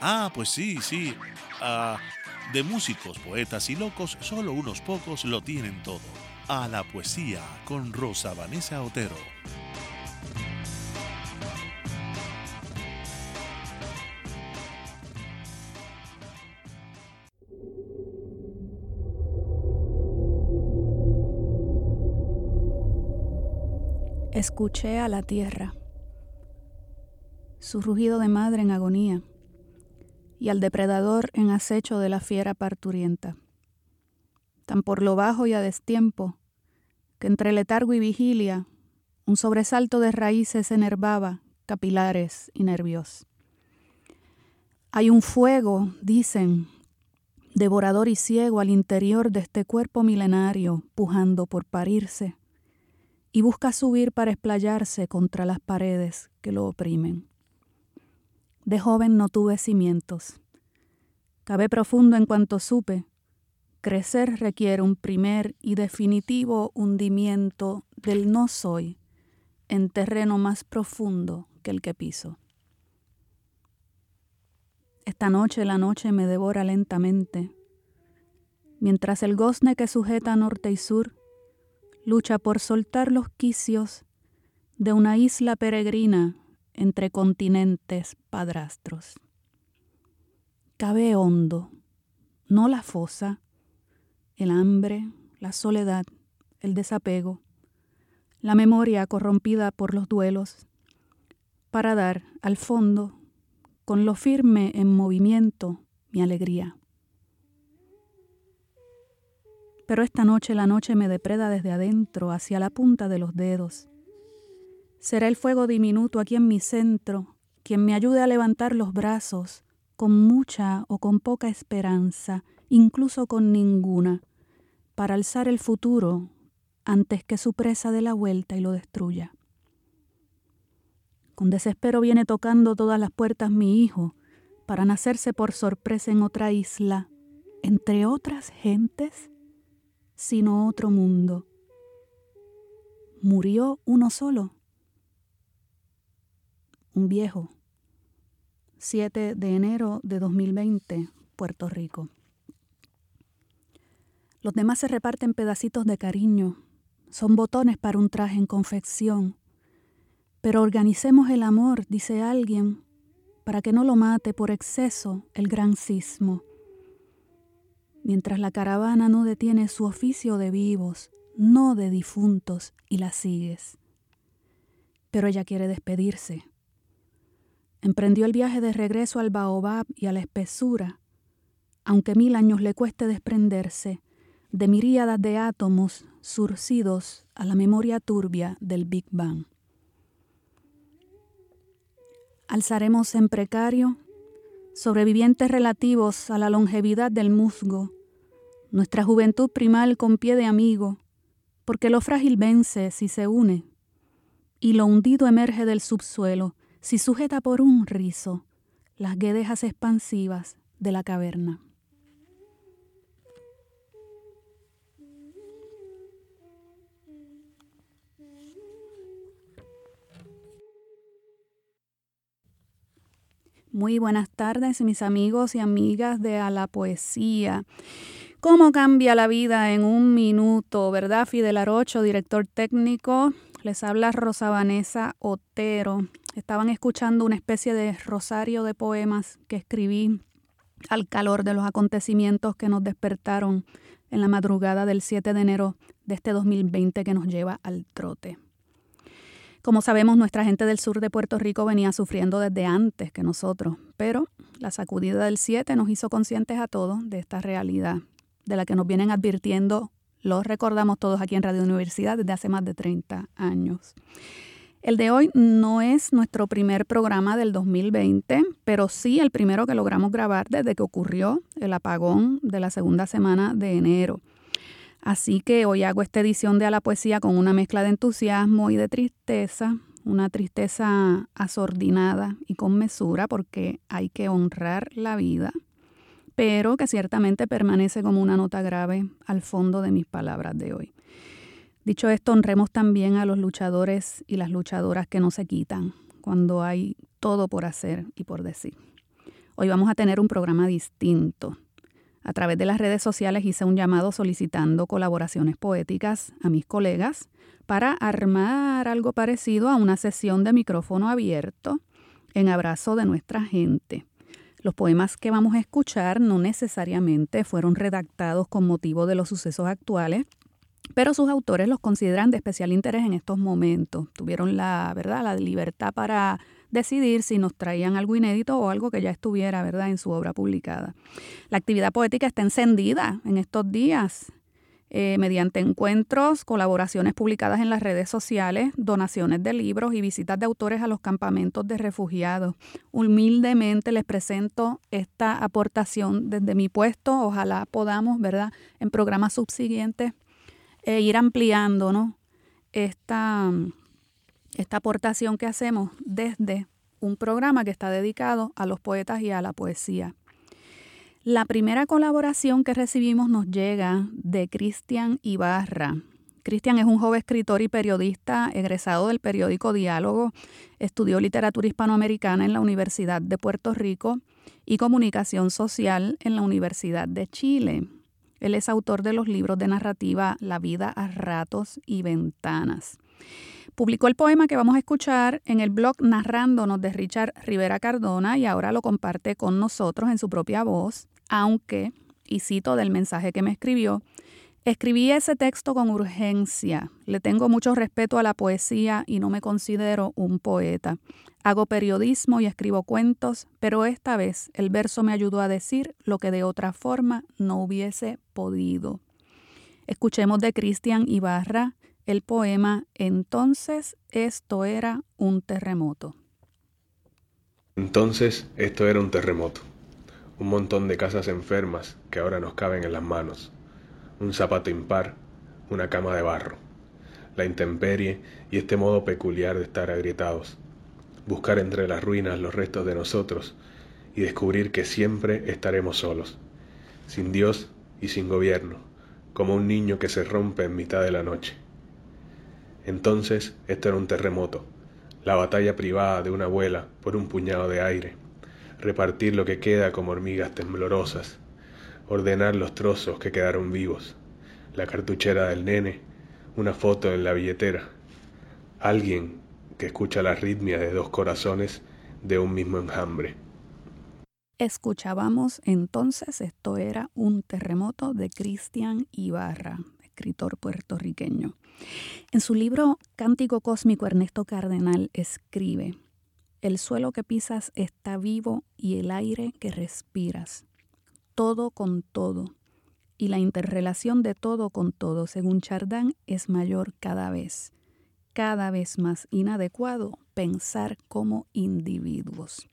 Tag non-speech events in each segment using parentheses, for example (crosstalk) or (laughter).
Ah, pues sí, sí. Ah, de músicos, poetas y locos, solo unos pocos lo tienen todo. A la poesía con Rosa Vanessa Otero. Escuché a la tierra, su rugido de madre en agonía y al depredador en acecho de la fiera parturienta. Tan por lo bajo y a destiempo, que entre letargo y vigilia, un sobresalto de raíces enervaba capilares y nervios. Hay un fuego, dicen, devorador y ciego al interior de este cuerpo milenario, pujando por parirse, y busca subir para explayarse contra las paredes que lo oprimen. De joven no tuve cimientos. Cabé profundo en cuanto supe. Crecer requiere un primer y definitivo hundimiento del no soy en terreno más profundo que el que piso. Esta noche la noche me devora lentamente, mientras el gozne que sujeta norte y sur lucha por soltar los quicios de una isla peregrina entre continentes padrastros. Cabe hondo, no la fosa, el hambre, la soledad, el desapego, la memoria corrompida por los duelos, para dar al fondo, con lo firme en movimiento, mi alegría. Pero esta noche la noche me depreda desde adentro hacia la punta de los dedos Será el fuego diminuto aquí en mi centro quien me ayude a levantar los brazos con mucha o con poca esperanza, incluso con ninguna, para alzar el futuro antes que su presa dé la vuelta y lo destruya. Con desespero viene tocando todas las puertas mi hijo para nacerse por sorpresa en otra isla, entre otras gentes, sino otro mundo. Murió uno solo un viejo. 7 de enero de 2020, Puerto Rico. Los demás se reparten pedacitos de cariño, son botones para un traje en confección. Pero organicemos el amor, dice alguien, para que no lo mate por exceso el gran sismo. Mientras la caravana no detiene su oficio de vivos, no de difuntos, y la sigues. Pero ella quiere despedirse Emprendió el viaje de regreso al baobab y a la espesura, aunque mil años le cueste desprenderse de miríadas de átomos surcidos a la memoria turbia del Big Bang. Alzaremos en precario, sobrevivientes relativos a la longevidad del musgo, nuestra juventud primal con pie de amigo, porque lo frágil vence si se une, y lo hundido emerge del subsuelo, si sujeta por un rizo las guedejas expansivas de la caverna. Muy buenas tardes, mis amigos y amigas de A la Poesía. ¿Cómo cambia la vida en un minuto, verdad? Fidel Arocho, director técnico. Les habla Rosa Vanessa Otero estaban escuchando una especie de rosario de poemas que escribí al calor de los acontecimientos que nos despertaron en la madrugada del 7 de enero de este 2020 que nos lleva al trote. Como sabemos, nuestra gente del sur de Puerto Rico venía sufriendo desde antes que nosotros, pero la sacudida del 7 nos hizo conscientes a todos de esta realidad, de la que nos vienen advirtiendo, lo recordamos todos aquí en Radio Universidad desde hace más de 30 años. El de hoy no es nuestro primer programa del 2020, pero sí el primero que logramos grabar desde que ocurrió el apagón de la segunda semana de enero. Así que hoy hago esta edición de A la Poesía con una mezcla de entusiasmo y de tristeza, una tristeza asordinada y con mesura porque hay que honrar la vida, pero que ciertamente permanece como una nota grave al fondo de mis palabras de hoy. Dicho esto, honremos también a los luchadores y las luchadoras que no se quitan cuando hay todo por hacer y por decir. Hoy vamos a tener un programa distinto. A través de las redes sociales hice un llamado solicitando colaboraciones poéticas a mis colegas para armar algo parecido a una sesión de micrófono abierto en abrazo de nuestra gente. Los poemas que vamos a escuchar no necesariamente fueron redactados con motivo de los sucesos actuales, pero sus autores los consideran de especial interés en estos momentos. Tuvieron la, ¿verdad? la libertad para decidir si nos traían algo inédito o algo que ya estuviera ¿verdad? en su obra publicada. La actividad poética está encendida en estos días. Eh, mediante encuentros, colaboraciones publicadas en las redes sociales, donaciones de libros y visitas de autores a los campamentos de refugiados. Humildemente les presento esta aportación desde mi puesto. Ojalá podamos, ¿verdad?, en programas subsiguientes e ir ampliando ¿no? esta, esta aportación que hacemos desde un programa que está dedicado a los poetas y a la poesía. La primera colaboración que recibimos nos llega de Cristian Ibarra. Cristian es un joven escritor y periodista egresado del periódico Diálogo, estudió literatura hispanoamericana en la Universidad de Puerto Rico y comunicación social en la Universidad de Chile. Él es autor de los libros de narrativa La vida a ratos y ventanas. Publicó el poema que vamos a escuchar en el blog Narrándonos de Richard Rivera Cardona y ahora lo comparte con nosotros en su propia voz, aunque, y cito del mensaje que me escribió, Escribí ese texto con urgencia. Le tengo mucho respeto a la poesía y no me considero un poeta. Hago periodismo y escribo cuentos, pero esta vez el verso me ayudó a decir lo que de otra forma no hubiese podido. Escuchemos de Cristian Ibarra el poema Entonces esto era un terremoto. Entonces esto era un terremoto. Un montón de casas enfermas que ahora nos caben en las manos un zapato impar, una cama de barro, la intemperie y este modo peculiar de estar agrietados, buscar entre las ruinas los restos de nosotros y descubrir que siempre estaremos solos, sin Dios y sin gobierno, como un niño que se rompe en mitad de la noche. Entonces esto era un terremoto, la batalla privada de una abuela por un puñado de aire, repartir lo que queda como hormigas temblorosas, ordenar los trozos que quedaron vivos, la cartuchera del nene, una foto en la billetera, alguien que escucha la arritmia de dos corazones de un mismo enjambre. Escuchábamos entonces, esto era un terremoto de Cristian Ibarra, escritor puertorriqueño. En su libro Cántico Cósmico, Ernesto Cardenal escribe, El suelo que pisas está vivo y el aire que respiras todo con todo, y la interrelación de todo con todo, según Chardin, es mayor cada vez, cada vez más inadecuado pensar como individuos.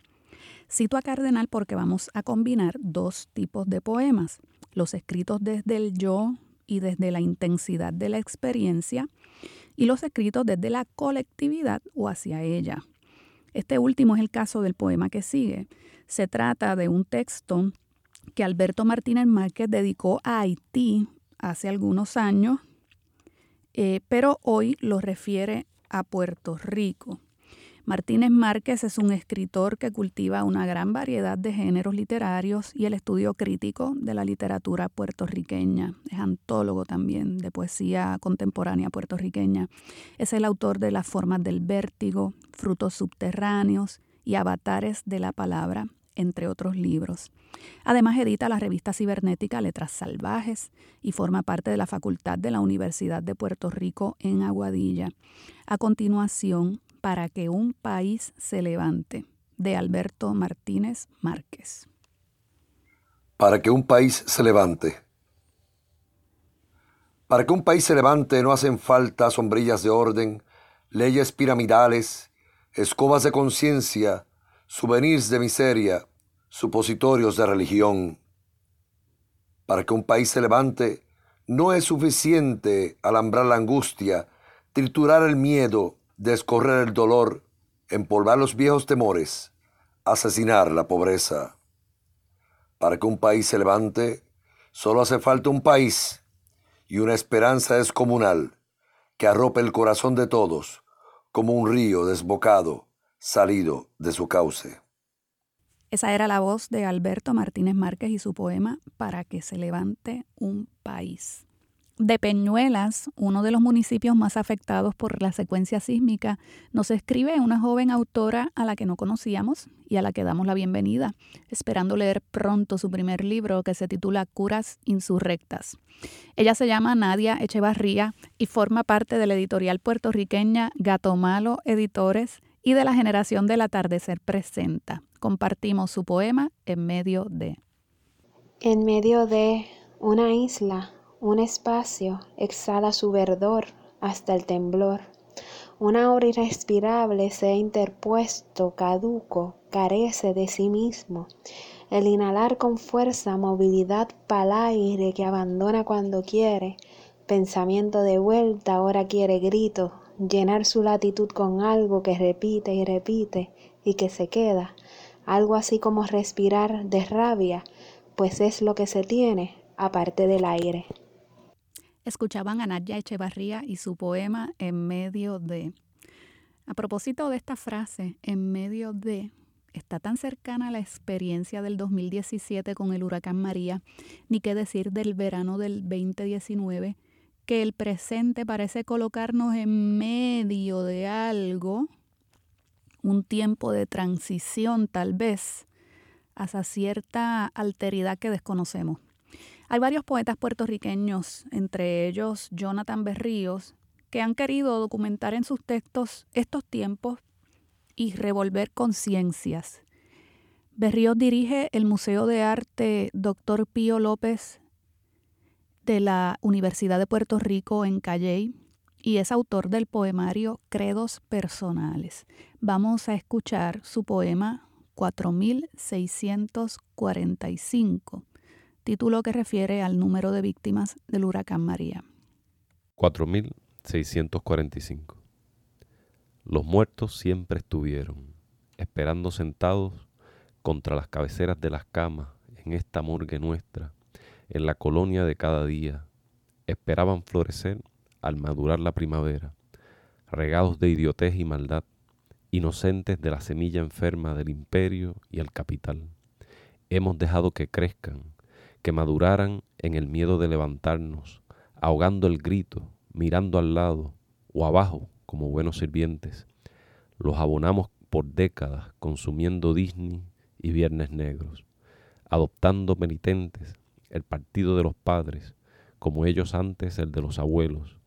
Cito a Cardenal porque vamos a combinar dos tipos de poemas, los escritos desde el yo y desde la intensidad de la experiencia, y los escritos desde la colectividad o hacia ella. Este último es el caso del poema que sigue. Se trata de un texto que Alberto Martínez Márquez dedicó a Haití hace algunos años, eh, pero hoy lo refiere a Puerto Rico. Martínez Márquez es un escritor que cultiva una gran variedad de géneros literarios y el estudio crítico de la literatura puertorriqueña. Es antólogo también de poesía contemporánea puertorriqueña. Es el autor de Las formas del vértigo, Frutos subterráneos y Avatares de la palabra, entre otros libros. Además edita la revista cibernética Letras Salvajes y forma parte de la Facultad de la Universidad de Puerto Rico en Aguadilla. A continuación, Para que un país se levante, de Alberto Martínez Márquez. Para que un país se levante. Para que un país se levante no hacen falta sombrillas de orden, leyes piramidales, escobas de conciencia, souvenirs de miseria, supositorios de religión. Para que un país se levante, no es suficiente alambrar la angustia, triturar el miedo, descorrer el dolor, empolvar los viejos temores, asesinar la pobreza. Para que un país se levante, solo hace falta un país y una esperanza descomunal que arrope el corazón de todos como un río desbocado salido de su cauce. Esa era la voz de Alberto Martínez Márquez y su poema Para que se levante un país. De Peñuelas, uno de los municipios más afectados por la secuencia sísmica, nos escribe una joven autora a la que no conocíamos y a la que damos la bienvenida, esperando leer pronto su primer libro que se titula Curas Insurrectas. Ella se llama Nadia Echevarría y forma parte de la editorial puertorriqueña Gato Malo Editores y de la generación del atardecer presenta. Compartimos su poema en medio de... En medio de una isla un espacio exhala su verdor hasta el temblor. Una hora irrespirable se ha interpuesto, caduco, carece de sí mismo. El inhalar con fuerza, movilidad pa'l aire que abandona cuando quiere. Pensamiento de vuelta, ahora quiere grito, llenar su latitud con algo que repite y repite y que se queda. Algo así como respirar de rabia, pues es lo que se tiene aparte del aire. Escuchaban a Nadia Echevarría y su poema En medio de. A propósito de esta frase, en medio de, está tan cercana a la experiencia del 2017 con el huracán María, ni qué decir del verano del 2019, que el presente parece colocarnos en medio de algo, un tiempo de transición tal vez, hacia cierta alteridad que desconocemos. Hay varios poetas puertorriqueños, entre ellos Jonathan Berríos, que han querido documentar en sus textos estos tiempos y revolver conciencias. Berríos dirige el Museo de Arte Dr. Pío López de la Universidad de Puerto Rico en Calley y es autor del poemario Credos Personales. Vamos a escuchar su poema 4645 título que refiere al número de víctimas del huracán María. 4645. Los muertos siempre estuvieron, esperando sentados contra las cabeceras de las camas en esta morgue nuestra, en la colonia de cada día, esperaban florecer al madurar la primavera, regados de idiotez y maldad, inocentes de la semilla enferma del imperio y el capital. Hemos dejado que crezcan, que maduraran en el miedo de levantarnos, ahogando el grito, mirando al lado o abajo como buenos sirvientes. Los abonamos por décadas consumiendo Disney y Viernes Negros, adoptando penitentes el partido de los padres, como ellos antes el de los abuelos,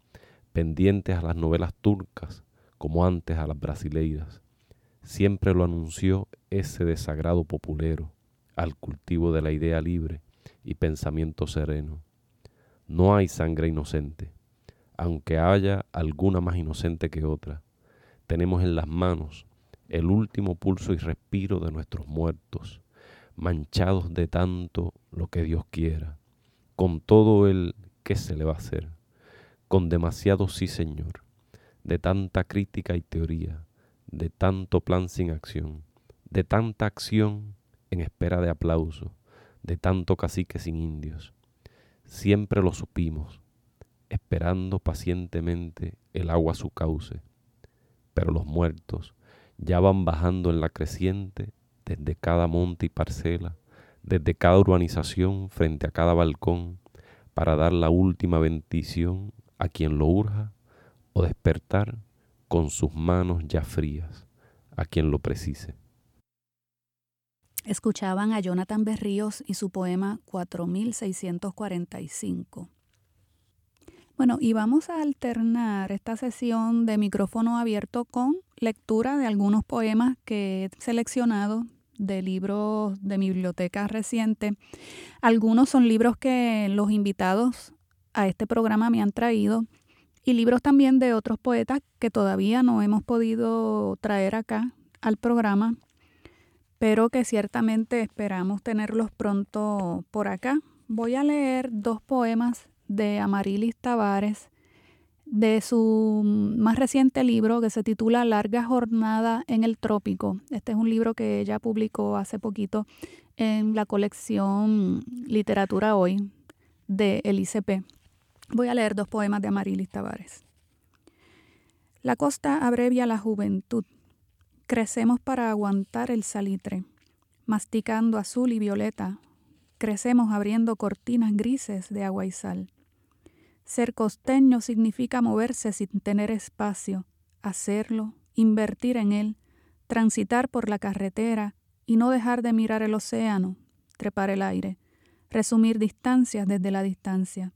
pendientes a las novelas turcas, como antes a las brasileiras. Siempre lo anunció ese desagrado populero al cultivo de la idea libre, y pensamiento sereno. No hay sangre inocente, aunque haya alguna más inocente que otra. Tenemos en las manos el último pulso y respiro de nuestros muertos, manchados de tanto lo que Dios quiera, con todo el que se le va a hacer, con demasiado sí Señor, de tanta crítica y teoría, de tanto plan sin acción, de tanta acción en espera de aplauso, de tanto cacique sin indios. Siempre lo supimos, esperando pacientemente el agua a su cauce. Pero los muertos ya van bajando en la creciente desde cada monte y parcela, desde cada urbanización frente a cada balcón, para dar la última bendición a quien lo urja o despertar con sus manos ya frías a quien lo precise. Escuchaban a Jonathan Berríos y su poema 4645. Bueno, y vamos a alternar esta sesión de micrófono abierto con lectura de algunos poemas que he seleccionado de libros de mi biblioteca reciente. Algunos son libros que los invitados a este programa me han traído y libros también de otros poetas que todavía no hemos podido traer acá al programa, pero que ciertamente esperamos tenerlos pronto por acá. Voy a leer dos poemas de Amarilis Tavares de su más reciente libro que se titula Larga Jornada en el Trópico. Este es un libro que ella publicó hace poquito en la colección Literatura Hoy de el ICP. Voy a leer dos poemas de Amarilis Tavares. La costa abrevia la juventud. Crecemos para aguantar el salitre, masticando azul y violeta. Crecemos abriendo cortinas grises de agua y sal. Ser costeño significa moverse sin tener espacio, hacerlo, invertir en él, transitar por la carretera y no dejar de mirar el océano, trepar el aire, resumir distancias desde la distancia.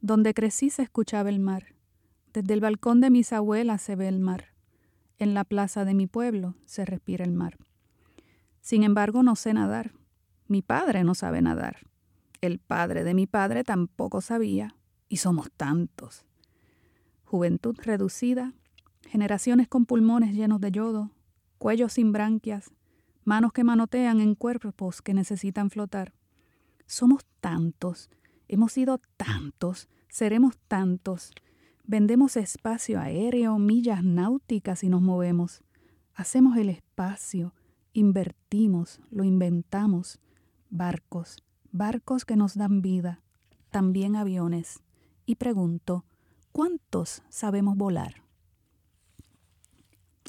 Donde crecí se escuchaba el mar. Desde el balcón de mis abuelas se ve el mar. En la plaza de mi pueblo se respira el mar. Sin embargo, no sé nadar. Mi padre no sabe nadar. El padre de mi padre tampoco sabía y somos tantos. Juventud reducida, generaciones con pulmones llenos de yodo, cuellos sin branquias, manos que manotean en cuerpos que necesitan flotar. Somos tantos, hemos sido tantos, seremos tantos. Vendemos espacio aéreo, millas náuticas y nos movemos. Hacemos el espacio, invertimos, lo inventamos. Barcos, barcos que nos dan vida, también aviones y pregunto, ¿cuántos sabemos volar?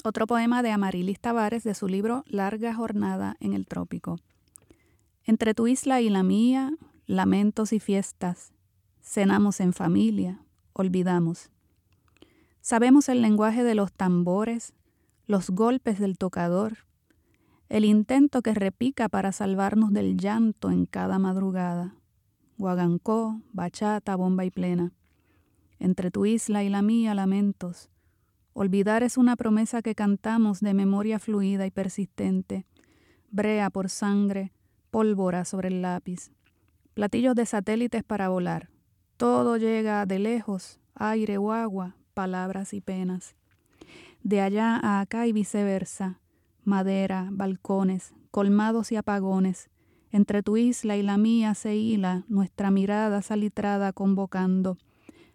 Otro poema de Amarilis Tavares de su libro Larga Jornada en el Trópico. Entre tu isla y la mía, lamentos y fiestas, cenamos en familia, olvidamos. Sabemos el lenguaje de los tambores, los golpes del tocador, el intento que repica para salvarnos del llanto en cada madrugada guagancó, bachata, bomba y plena. Entre tu isla y la mía lamentos. Olvidar es una promesa que cantamos de memoria fluida y persistente. Brea por sangre, pólvora sobre el lápiz. Platillos de satélites para volar. Todo llega de lejos, aire o agua, palabras y penas. De allá a acá y viceversa. Madera, balcones, colmados y apagones entre tu isla y la mía se hila nuestra mirada salitrada convocando.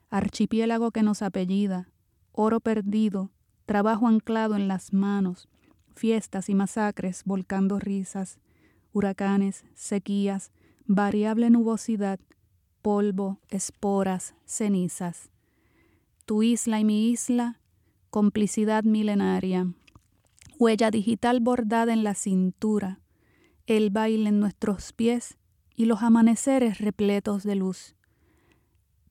Archipiélago que nos apellida, oro perdido, trabajo anclado en las manos, fiestas y masacres volcando risas, huracanes, sequías, variable nubosidad, polvo, esporas, cenizas. Tu isla y mi isla, complicidad milenaria, huella digital bordada en la cintura, el baile en nuestros pies y los amaneceres repletos de luz.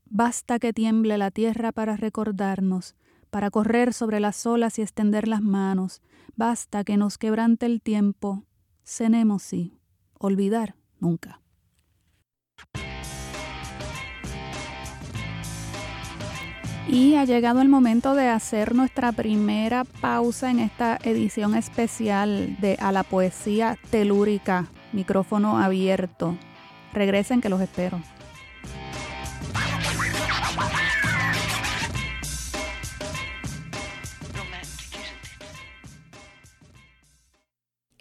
Basta que tiemble la tierra para recordarnos, para correr sobre las olas y extender las manos. Basta que nos quebrante el tiempo. Cenemos sí, olvidar nunca. Y ha llegado el momento de hacer nuestra primera pausa en esta edición especial de A la Poesía Telúrica, micrófono abierto. Regresen que los espero.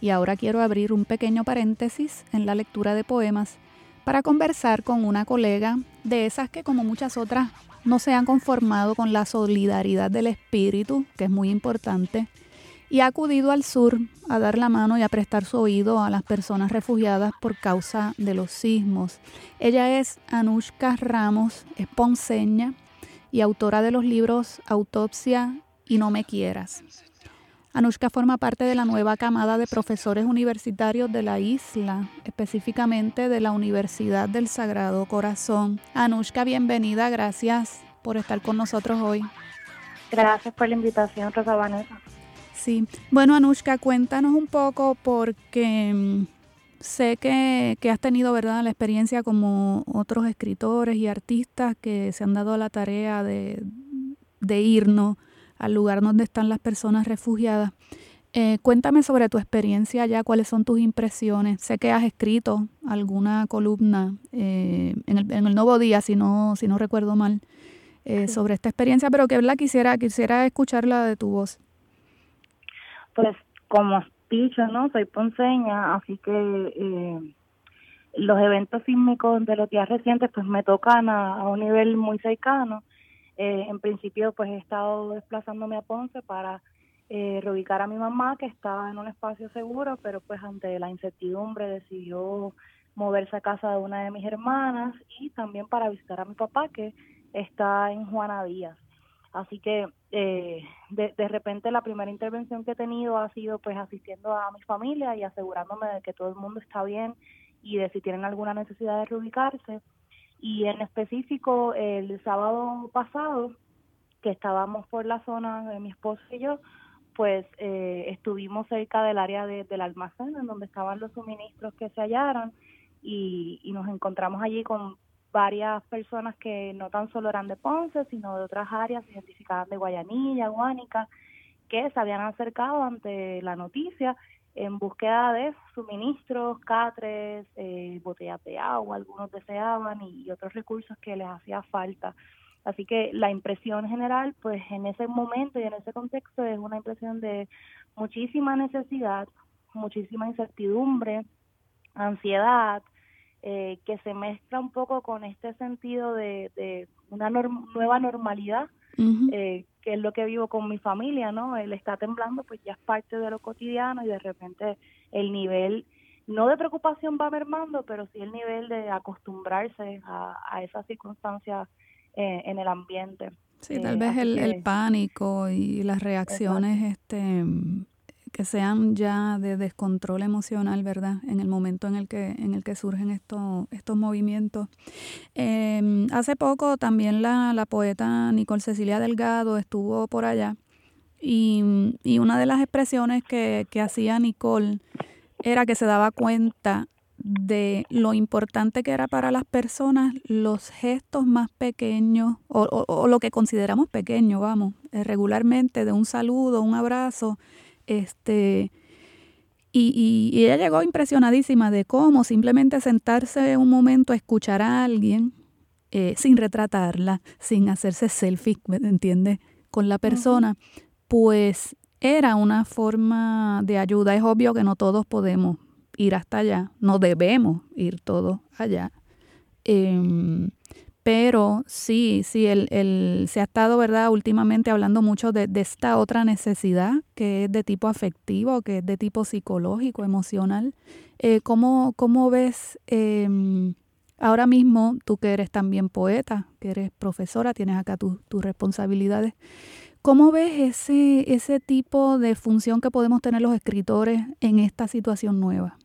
y ahora quiero abrir un pequeño paréntesis en la lectura de poemas para conversar con una colega de esas que como muchas otras no se han conformado con la solidaridad del espíritu, que es muy importante, y ha acudido al sur a dar la mano y a prestar su oído a las personas refugiadas por causa de los sismos. Ella es Anushka Ramos, es ponceña y autora de los libros Autopsia y No me quieras. Anushka forma parte de la nueva camada de profesores universitarios de la isla, específicamente de la Universidad del Sagrado Corazón. Anushka, bienvenida, gracias por estar con nosotros hoy. Gracias por la invitación, Rosa Vanessa. Sí, bueno, Anushka, cuéntanos un poco porque mm, sé que, has tenido, ¿verdad?, la experiencia como otros escritores y artistas que se han dado la tarea de, de irnos al lugar donde están las personas refugiadas. Eh, cuéntame sobre tu experiencia allá, cuáles son tus impresiones. Sé que has escrito alguna columna eh, en, el, en, el, Nuevo Día, si no, si no recuerdo mal, eh, sobre esta experiencia, pero que verdad quisiera, quisiera escucharla de tu voz. Pues como dicho, ¿no? Soy ponceña, así que los eventos sísmicos de los días recientes pues me tocan a, a un nivel muy cercano. En principio pues he estado desplazándome a Ponce para eh, reubicar a mi mamá que estaba en un espacio seguro, pero pues ante la incertidumbre decidió moverse a casa de una de mis hermanas y también para visitar a mi papá que está en Juana Díaz. Así que eh, de, de repente la primera intervención que he tenido ha sido pues asistiendo a mi familia y asegurándome de que todo el mundo está bien y de si tienen alguna necesidad de reubicarse. Y en específico el sábado pasado, que estábamos por la zona de mi esposo y yo, pues eh, estuvimos cerca del área del almacén en donde estaban los suministros que se hallaron y, nos encontramos allí con varias personas que no tan solo eran de Ponce, sino de otras áreas, se identificaban de Guayanilla, Guánica, que se habían acercado ante la noticia en búsqueda de suministros, catres, eh, botellas de agua, algunos deseaban y otros recursos que les hacía falta. Así que la impresión general, pues en ese momento y en ese contexto es una impresión de muchísima necesidad, muchísima incertidumbre, ansiedad, eh, que se mezcla un poco con este sentido de, una nueva normalidad, eh, que es lo que vivo con mi familia, ¿no? Él está temblando, pues ya es parte de lo cotidiano y de repente el nivel, no de preocupación va mermando, pero sí el nivel de acostumbrarse a, a esas circunstancias eh, en el ambiente. Sí, tal eh, vez el, el, pánico y las reacciones este que sean ya de descontrol emocional, ¿verdad? En el momento en el que, en el que surgen estos, estos movimientos. Em, hace poco también la, la, poeta Nicole Cecilia Delgado estuvo por allá y, y una de las expresiones que, que hacía Nicole era que se daba cuenta de lo importante que era para las personas los gestos más pequeños o, lo que consideramos pequeño, vamos, eh, regularmente de un saludo, un abrazo, este, y, y, ella llegó impresionadísima de cómo simplemente sentarse un momento a escuchar a alguien eh, sin retratarla, sin hacerse selfie, ¿me entiendes? Con la persona, pues era una forma de ayuda. Es obvio que no todos podemos ir hasta allá, no debemos ir todos allá. Em, pero sí, sí, el, el, se ha estado, ¿verdad?, últimamente hablando mucho de, esta otra necesidad que es de tipo afectivo, que es de tipo psicológico, emocional. Eh, ¿cómo, ¿cómo, ves em, ahora mismo, tú que eres también poeta, que eres profesora, tienes acá tus responsabilidades, ¿cómo ves ese, ese tipo de función que podemos tener los escritores en esta situación nueva?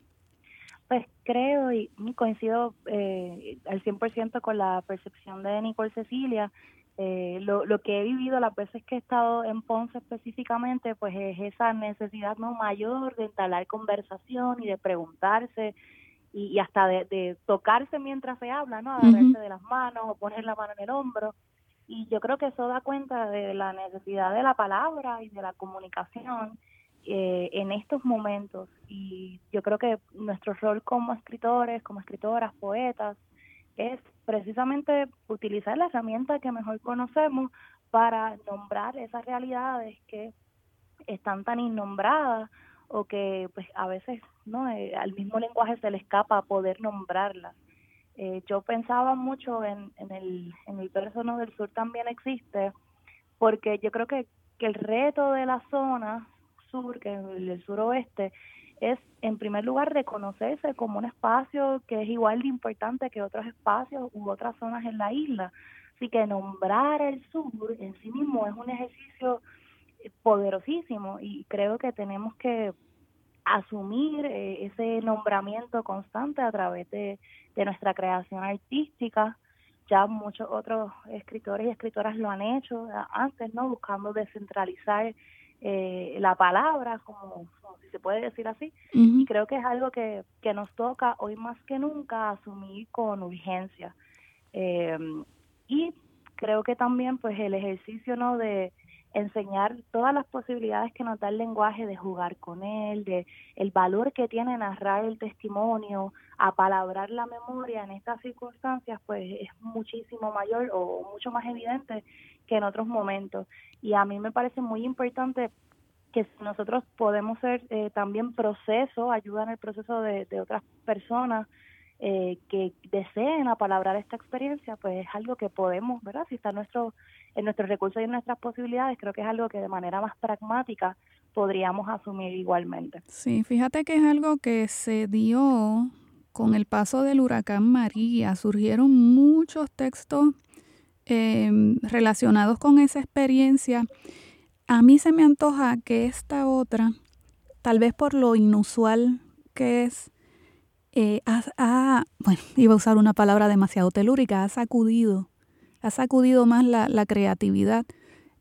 Creo y coincido eh, al 100% con la percepción de Nicole Cecilia. Eh, lo, lo que he vivido las veces que he estado en Ponce específicamente, pues es esa necesidad no mayor de entablar conversación y de preguntarse y, hasta de, tocarse mientras se habla, ¿no? Agarrarse de las manos o poner la mano en el hombro. Y yo creo que eso da cuenta de la necesidad de la palabra y de la comunicación eh, en estos momentos. Y yo creo que nuestro rol como escritores, como escritoras, poetas, es precisamente utilizar la herramienta que mejor conocemos para nombrar esas realidades que están tan innombradas o que pues a veces no eh, al mismo lenguaje se le escapa poder nombrarlas eh, yo pensaba mucho en, en el en el verso del sur también existe porque yo creo que, que el reto de la zona sur, que es el suroeste, es en primer lugar reconocerse como un espacio que es igual de importante que otros espacios u otras zonas en la isla. Así que nombrar el sur en sí mismo es un ejercicio poderosísimo y creo que tenemos que asumir eh, ese nombramiento constante a través de, de nuestra creación artística. ya muchos otros escritores y escritoras lo han hecho antes, ¿no? Buscando descentralizar eh, la palabra, como, si se puede decir así. Y creo que es algo que, que nos toca hoy más que nunca asumir con urgencia. Eh, y creo que también pues el ejercicio no de enseñar todas las posibilidades que nos da el lenguaje de jugar con él, de el valor que tiene narrar el testimonio, apalabrar la memoria en estas circunstancias, pues es muchísimo mayor o mucho más evidente que en otros momentos. Y a mí me parece muy importante que nosotros podemos ser eh, también proceso, ayuda en el proceso de, de otras personas eh, que deseen apalabrar esta experiencia, pues es algo que podemos, ¿verdad? Si está nuestro, en nuestros recursos y en nuestras posibilidades, creo que es algo que de manera más pragmática podríamos asumir igualmente. Sí, fíjate que es algo que se dio con el paso del huracán María. Surgieron muchos textos em, relacionados con esa experiencia. A mí se me antoja que esta otra, tal vez por lo inusual que es, eh, ha, bueno, (laughs) iba a usar una palabra demasiado telúrica, ha sacudido, ha sacudido más la, creatividad,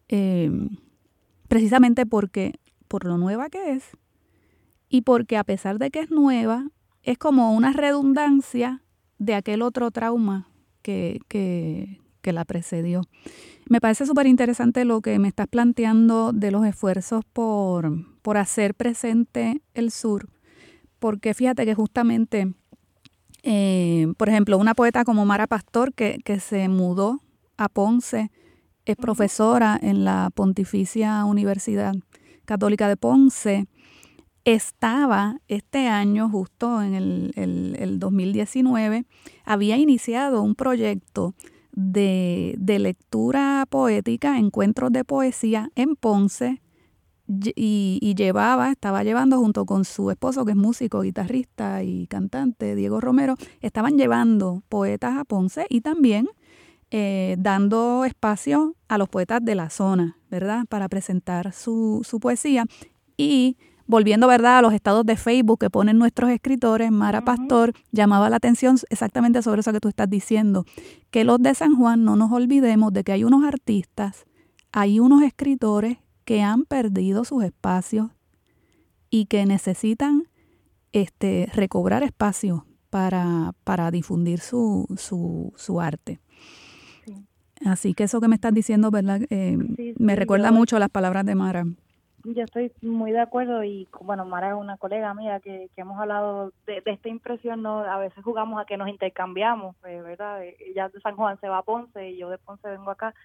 em, precisamente porque, por lo nueva que es, y porque a pesar de que es nueva, es como una redundancia de aquel otro trauma que, que, que la precedió. Me parece súper interesante lo que me estás planteando de los esfuerzos por, por hacer presente el sur porque fíjate que justamente, eh, por ejemplo, una poeta como Mara Pastor, que, que se mudó a Ponce, es profesora en la Pontificia Universidad Católica de Ponce, estaba este año, justo en el, el, 2019, había iniciado un proyecto de, de, lectura poética, encuentros de poesía en Ponce, y, llevaba, estaba llevando junto con su esposo, que es músico, guitarrista y cantante, Diego Romero, estaban llevando poetas a Ponce y también eh, dando espacio a los poetas de la zona, ¿verdad? Para presentar su, su poesía. Y volviendo, ¿verdad?, a los estados de Facebook que ponen nuestros escritores, Mara Pastor llamaba la atención exactamente sobre eso que tú estás diciendo, que los de San Juan no nos olvidemos de que hay unos artistas, hay unos escritores que han perdido sus espacios y que necesitan este, recobrar espacio para, para difundir su, su, su arte. Así que eso que me estás diciendo, ¿verdad? Eh, me recuerda mucho las palabras de Mara. Yo estoy muy de acuerdo y bueno, Mara es una colega mía que, que hemos hablado de, esta impresión, no a veces jugamos a que nos intercambiamos, pues, ¿verdad? Ella de San Juan se va a Ponce y yo de Ponce vengo acá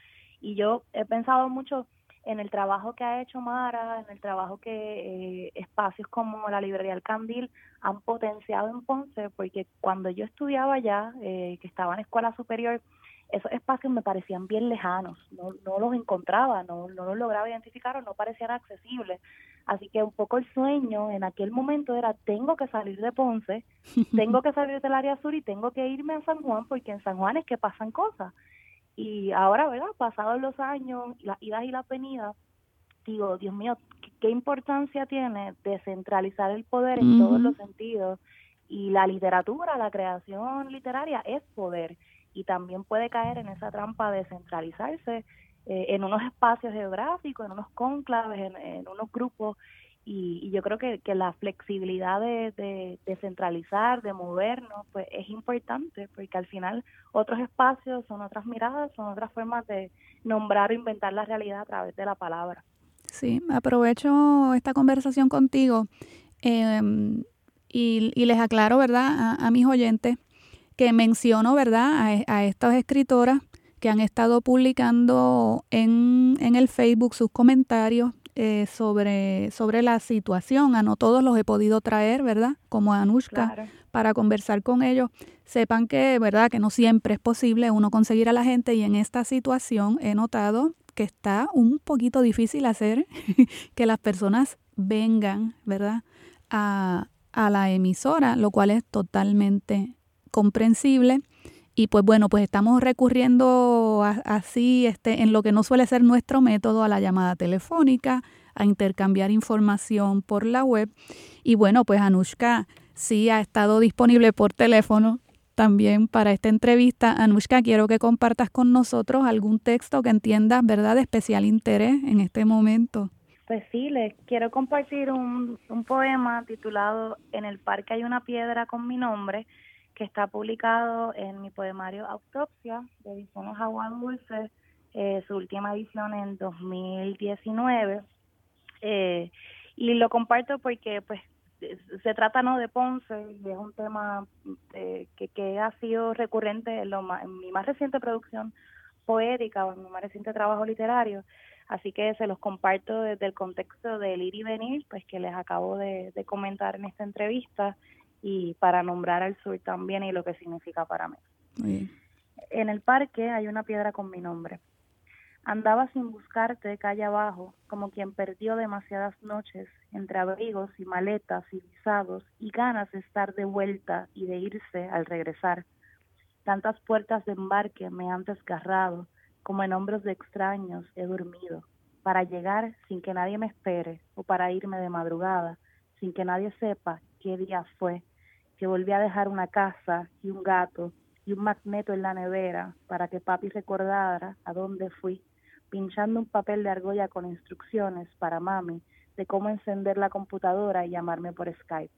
y yo he pensado mucho en el trabajo que ha hecho Mara, en el trabajo que eh, espacios como la Librería El Candil han potenciado en Ponce, porque cuando yo estudiaba allá, eh, que estaba en escuela superior, esos espacios me parecían bien lejanos, no, no los encontraba, no, no los lograba identificar o no parecían accesibles. Así que un poco el sueño en aquel momento era, tengo que salir de Ponce, (laughs) tengo que salir del área sur y tengo que irme a San Juan, porque en San Juan es que pasan cosas. Y ahora, ¿verdad? Pasados los años, las idas y las venidas, digo, Dios mío, ¿qué, importancia tiene descentralizar el poder en todos los sentidos? Y la literatura, la creación literaria es poder y también puede caer en esa trampa de centralizarse eh, en unos espacios geográficos, en unos conclaves, en, en unos grupos y, yo creo que, que la flexibilidad de, de, centralizar, de movernos, pues es importante, porque al final otros espacios son otras miradas, son otras formas de nombrar o inventar la realidad a través de la palabra. Sí, aprovecho esta conversación contigo em, y, y, les aclaro, ¿verdad?, a, mis oyentes que menciono, ¿verdad?, a, a estas escritoras que han estado publicando en, en el Facebook sus comentarios eh, sobre, sobre la situación. A no todos los he podido traer, ¿verdad? Como a Anushka, para conversar con ellos. Sepan que, ¿verdad? Que no siempre es posible uno conseguir a la gente y en esta situación he notado que está un poquito difícil hacer (laughs) que las personas vengan, ¿verdad? A, a la emisora, lo cual es totalmente comprensible. Y pues bueno, pues estamos recurriendo así este, en lo que no suele ser nuestro método a la llamada telefónica, a intercambiar información por la web. Y bueno, pues Anushka sí ha estado disponible por teléfono también para esta entrevista. Anushka, quiero que compartas con nosotros algún texto que entiendas, ¿verdad?, de especial interés en este momento. Pues sí, les quiero compartir un, un poema titulado En el parque hay una piedra con mi nombre, que está publicado en mi poemario Autopsia de Ediciones Agua Dulce, eh, su última edición en 2019. Eh, y lo comparto porque pues se trata no de Ponce y es un tema eh, que, que ha sido recurrente en, lo en mi más reciente producción poética o en mi más reciente trabajo literario. Así que se los comparto desde el contexto del ir y venir pues que les acabo de, de comentar en esta entrevista y para nombrar al sur también y lo que significa para mí. En el parque hay una piedra con mi nombre. Andaba sin buscarte calle abajo, como quien perdió demasiadas noches entre abrigos y maletas y visados y ganas de estar de vuelta y de irse al regresar. Tantas puertas de embarque me han desgarrado, como en hombros de extraños he dormido, para llegar sin que nadie me espere o para irme de madrugada, sin que nadie sepa qué día fue, que volví a dejar una casa y un gato y un magneto en la nevera para que papi recordara a dónde fui pinchando un papel de argolla con instrucciones para mami de cómo encender la computadora y llamarme por Skype.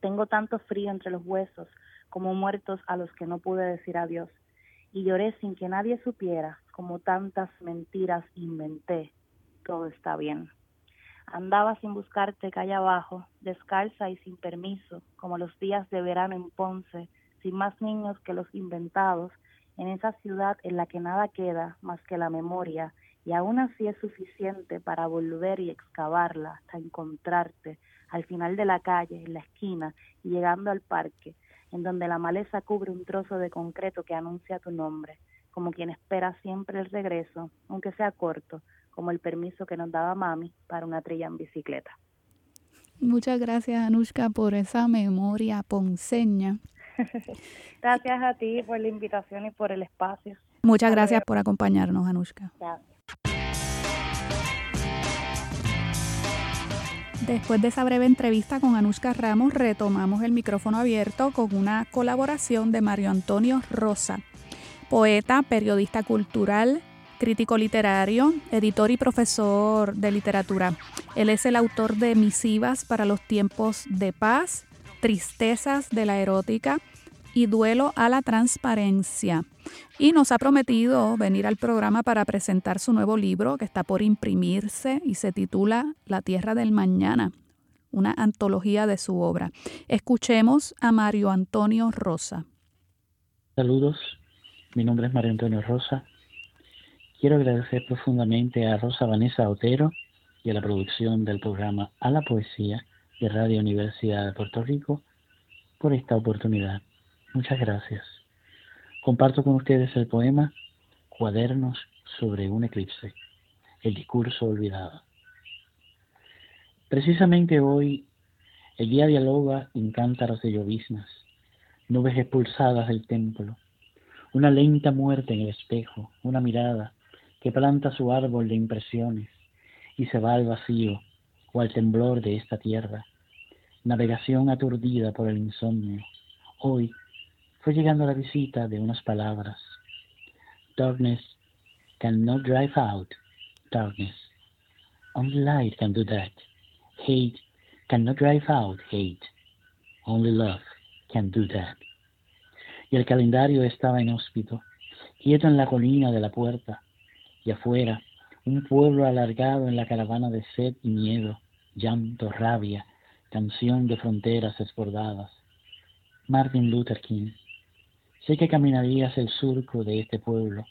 Tengo tanto frío entre los huesos como muertos a los que no pude decir adiós, y lloré sin que nadie supiera como tantas mentiras inventé. Todo está bien. Andaba sin buscarte calle abajo, descalza y sin permiso, como los días de verano en Ponce, sin más niños que los inventados, en esa ciudad en la que nada queda más que la memoria y aún así es suficiente para volver y excavarla hasta encontrarte al final de la calle, en la esquina y llegando al parque, en donde la maleza cubre un trozo de concreto que anuncia tu nombre, como quien espera siempre el regreso, aunque sea corto, como el permiso que nos daba mami para una trilla en bicicleta. Muchas gracias, Anushka, por esa memoria ponceña. (laughs) gracias a ti por la invitación y por el espacio. Muchas gracias por acompañarnos, Anushka. Después de esa breve entrevista con Anushka Ramos, retomamos el micrófono abierto con una colaboración de Mario Antonio Rosa, poeta, periodista cultural, crítico literario, editor y profesor de literatura. Él es el autor de Misivas para los tiempos de paz, Tristezas de la erótica y Duelo a la transparencia. Y nos ha prometido venir al programa para presentar su nuevo libro que está por imprimirse y se titula La Tierra del Mañana, una antología de su obra. Escuchemos a Mario Antonio Rosa. Saludos, mi nombre es Mario Antonio Rosa. Quiero agradecer profundamente a Rosa Vanessa Otero y a la producción del programa A la Poesía de Radio Universidad de Puerto Rico por esta oportunidad. Muchas gracias. Comparto con ustedes el poema Cuadernos sobre un eclipse, el discurso olvidado. Precisamente hoy el día dialoga en cántaros de lloviznas, nubes expulsadas del templo, una lenta muerte en el espejo, una mirada que planta su árbol de impresiones y se va al vacío o al temblor de esta tierra, navegación aturdida por el insomnio. Hoy fue llegando la visita de unas palabras. Darkness cannot drive out darkness. Only light can do that. Hate cannot drive out hate. Only love can do that. Y el calendario estaba inhóspito, quieto en la colina de la puerta, y afuera un pueblo alargado en la caravana de sed y miedo, llanto, rabia, canción de fronteras desbordadas. Martin Luther King, Sé que caminarías el surco de este pueblo,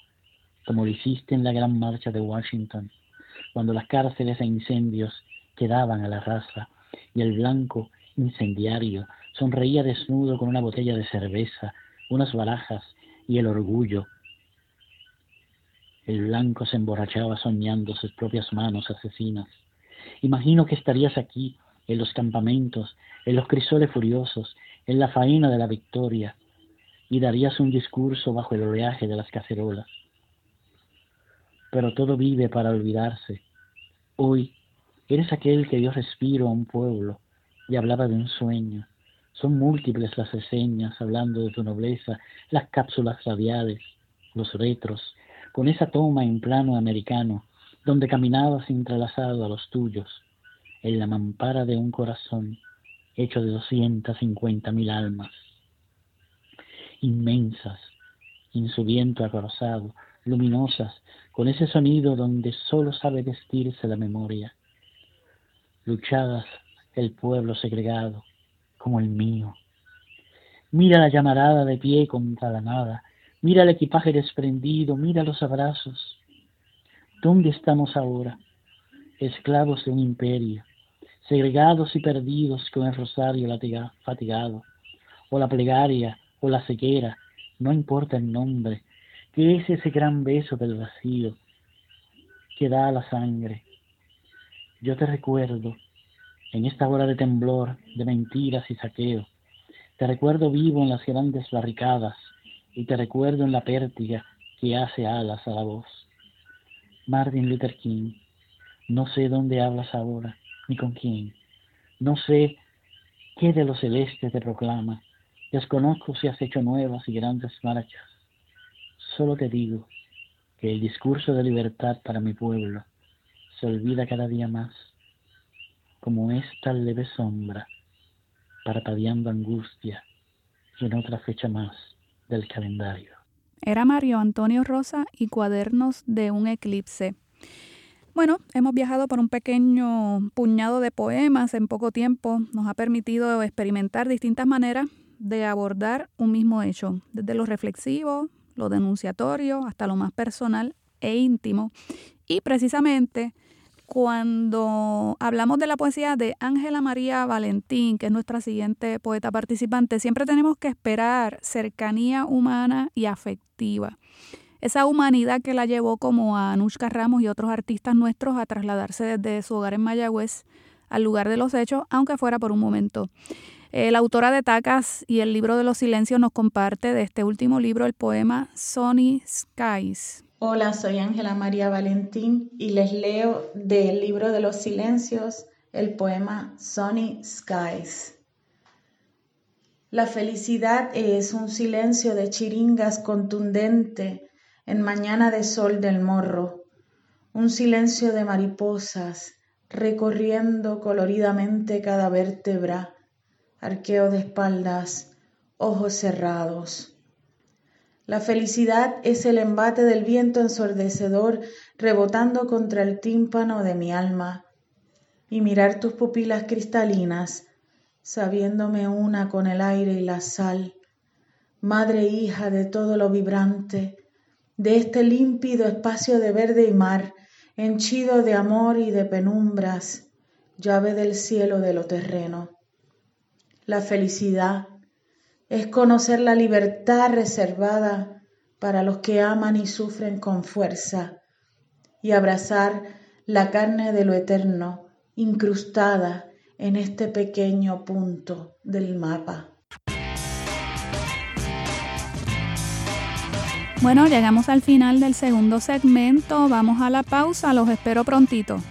como lo hiciste en la gran marcha de Washington, cuando las cárceles e incendios quedaban a la raza y el blanco incendiario sonreía desnudo con una botella de cerveza, unas barajas y el orgullo. El blanco se emborrachaba soñando sus propias manos asesinas. Imagino que estarías aquí, en los campamentos, en los crisoles furiosos, en la faena de la victoria, y darías un discurso bajo el oleaje de las cacerolas. Pero todo vive para olvidarse. Hoy eres aquel que dio respiro a un pueblo y hablaba de un sueño, Son múltiples las reseñas hablando de tu nobleza, las cápsulas radiales, los retros, con esa toma en plano americano, donde caminabas entrelazado a los tuyos, en la mampara de un corazón hecho de doscientas cincuenta mil almas, inmensas, en su viento acorazado, luminosas, con ese sonido donde solo sabe vestirse la memoria. Luchadas el pueblo segregado, como el mío. Mira la llamarada de pie contra la nada, mira el equipaje desprendido, mira los abrazos. ¿Dónde estamos ahora? Esclavos de un imperio, segregados y perdidos con el rosario fatigado, o la plegaria, o la ceguera, no importa el nombre, que es ese gran beso del vacío que da a la sangre. Yo te recuerdo en esta hora de temblor, de mentiras y saqueo. Te recuerdo vivo en las grandes barricadas y te recuerdo en la pértiga que hace alas a la voz. Martin Luther King, no sé dónde hablas ahora, ni con quién. No sé qué de lo celeste te proclama. Desconozco si has hecho nuevas y grandes marchas. Solo te digo que el discurso de libertad para mi pueblo se olvida cada día más como esta leve sombra, parpadeando angustia y en otra fecha más del calendario. Era Mario Antonio Rosa y Cuadernos de un Eclipse. Bueno, hemos viajado por un pequeño puñado de poemas en poco tiempo. Nos ha permitido experimentar distintas maneras de abordar un mismo hecho, desde lo reflexivo, lo denunciatorio, hasta lo más personal e íntimo. Y precisamente cuando hablamos de la poesía de Ángela María Valentín, que es nuestra siguiente poeta participante, siempre tenemos que esperar cercanía humana y afectiva. Esa humanidad que la llevó como a Anushka Ramos y otros artistas nuestros a trasladarse desde su hogar en Mayagüez al lugar de los hechos, aunque fuera por un momento. la autora de Tacas y el libro de los silencios nos comparte de este último libro el poema Sunny Skies. Hola, soy Ángela María Valentín y les leo del libro de los silencios el poema Sunny Skies. La felicidad es un silencio de chiringas contundente en mañana de sol del morro, un silencio de mariposas recorriendo coloridamente cada vértebra, arqueo de espaldas, ojos cerrados. La felicidad es el embate del viento ensordecedor rebotando contra el tímpano de mi alma y mirar tus pupilas cristalinas, sabiéndome una con el aire y la sal, madre e hija de todo lo vibrante, de este límpido espacio de verde y mar, henchido de amor y de penumbras, llave del cielo de lo terreno. La felicidad es conocer la libertad reservada para los que aman y sufren con fuerza y abrazar la carne de lo eterno incrustada en este pequeño punto del mapa. Bueno, llegamos al final del segundo segmento, vamos a la pausa, los espero prontito.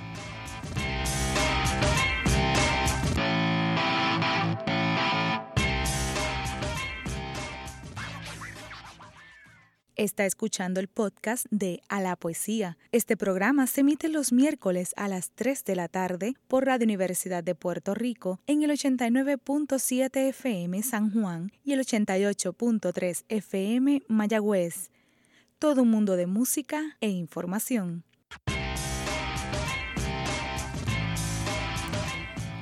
Está escuchando el podcast de A la Poesía. Este programa se emite los miércoles a las 3 de la tarde por Radio Universidad de Puerto Rico en el 89.7 FM San Juan y el 88.3 FM Mayagüez. Todo un mundo de música e información.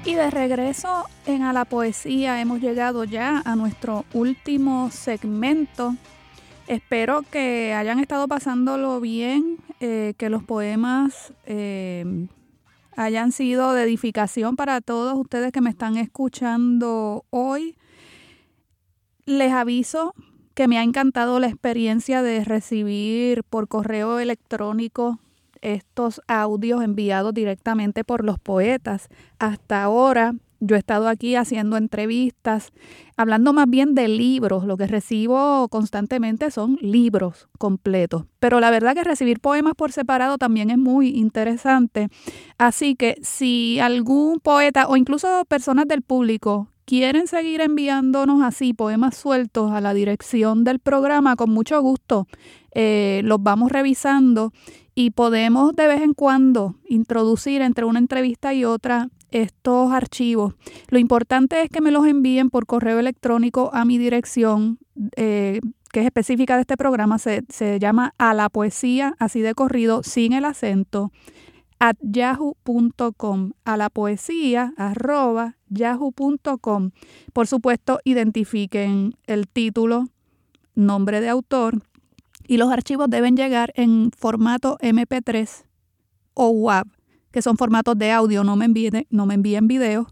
Y de regreso en A la Poesía hemos llegado ya a nuestro último segmento Espero que hayan estado pasándolo bien, eh, que los poemas eh, hayan sido de edificación para todos ustedes que me están escuchando hoy. Les aviso que me ha encantado la experiencia de recibir por correo electrónico estos audios enviados directamente por los poetas. Hasta ahora yo he estado aquí haciendo entrevistas, hablando más bien de libros. Lo que recibo constantemente son libros completos. Pero la verdad que recibir poemas por separado también es muy interesante. Así que si algún poeta o incluso personas del público quieren seguir enviándonos así poemas sueltos a la dirección del programa, con mucho gusto eh, los vamos revisando y podemos de vez en cuando introducir entre una entrevista y otra estos archivos. Lo importante es que me los envíen por correo electrónico a mi dirección, eh, que es específica de este programa, se, se llama a la poesía, así de corrido, sin el acento, at yahoo.com, a la poesía arroba yahoo.com. Por supuesto, identifiquen el título, nombre de autor y los archivos deben llegar en formato MP3 o WAV, que son formatos de audio, no me envíen, no me envíen videos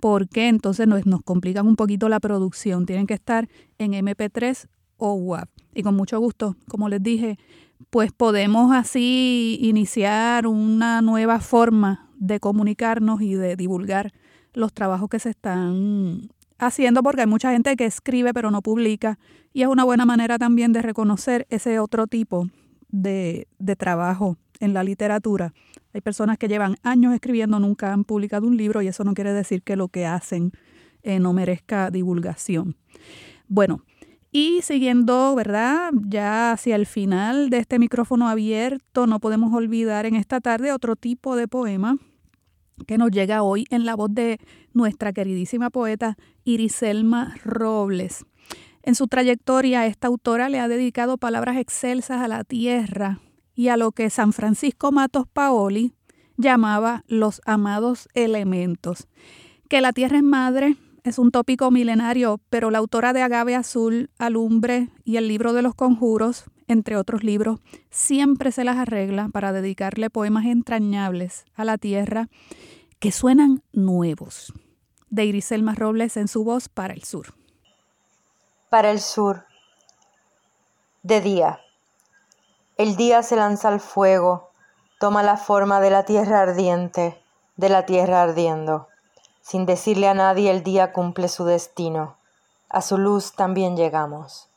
porque entonces nos, nos complican un poquito la producción. Tienen que estar en MP3 o WAV. Y con mucho gusto, como les dije, pues podemos así iniciar una nueva forma de comunicarnos y de divulgar los trabajos que se están haciendo porque hay mucha gente que escribe pero no publica y es una buena manera también de reconocer ese otro tipo de, de trabajo en la literatura. Hay personas que llevan años escribiendo, nunca han publicado un libro y eso no quiere decir que lo que hacen eh, no merezca divulgación. Bueno, y siguiendo, ¿verdad? Ya hacia el final de este micrófono abierto, no podemos olvidar en esta tarde otro tipo de poema que nos llega hoy en la voz de nuestra queridísima poeta Iriselma Robles. En su trayectoria, esta autora le ha dedicado palabras excelsas a la tierra y a lo que San Francisco Matos Paoli llamaba los amados elementos. Que la tierra es madre, es un tópico milenario, pero la autora de Agave Azul, Alumbre y el libro de los conjuros, entre otros libros, siempre se las arregla para dedicarle poemas entrañables a la tierra que suenan nuevos. De Iriselma Robles en su voz para el sur. Para el sur. De día. El día se lanza al fuego, toma la forma de la tierra ardiente, de la tierra ardiendo sin decirle a nadie el día cumple su destino. A su luz también llegamos.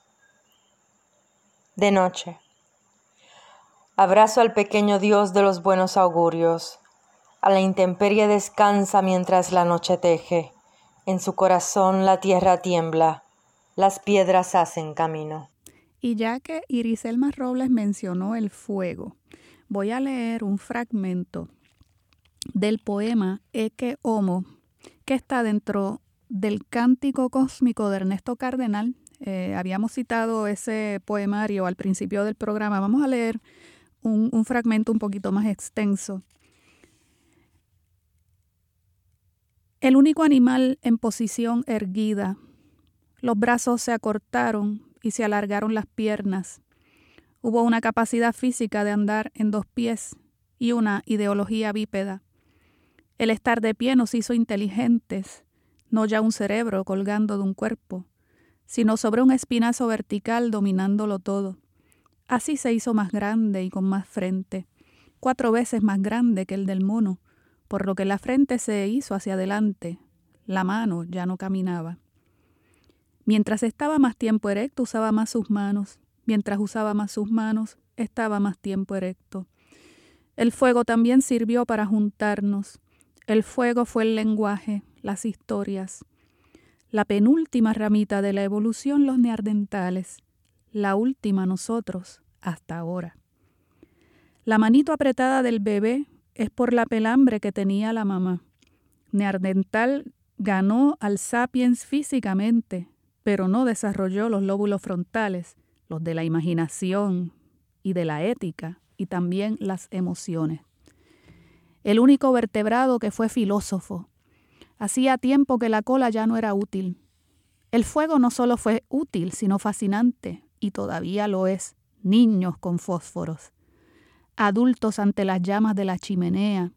De noche. Abrazo al pequeño Dios de los buenos augurios. A la intemperie descansa mientras la noche teje. En su corazón la tierra tiembla. Las piedras hacen camino. Y ya que Iriselma Robles mencionó el fuego, voy a leer un fragmento del poema Eke Homo que está dentro del Cántico Cósmico de Ernesto Cardenal. Eh, habíamos citado ese poemario al principio del programa. Vamos a leer un, un fragmento un poquito más extenso. El único animal en posición erguida. Los brazos se acortaron y se alargaron las piernas. Hubo una capacidad física de andar en dos pies y una ideología bípeda. El estar de pie nos hizo inteligentes, no ya un cerebro colgando de un cuerpo, sino sobre un espinazo vertical dominándolo todo. Así se hizo más grande y con más frente, cuatro veces más grande que el del mono, por lo que la frente se hizo hacia adelante, la mano ya no caminaba. Mientras estaba más tiempo erecto, usaba más sus manos, mientras usaba más sus manos, estaba más tiempo erecto. El fuego también sirvió para juntarnos, el fuego fue el lenguaje, las historias. La penúltima ramita de la evolución, los neardentales. La última nosotros, hasta ahora. La manito apretada del bebé es por la pelambre que tenía la mamá. Neardental ganó al sapiens físicamente, pero no desarrolló los lóbulos frontales, los de la imaginación y de la ética y también las emociones el único vertebrado que fue filósofo. Hacía tiempo que la cola ya no era útil. El fuego no solo fue útil, sino fascinante, y todavía lo es, niños con fósforos. Adultos ante las llamas de la chimenea,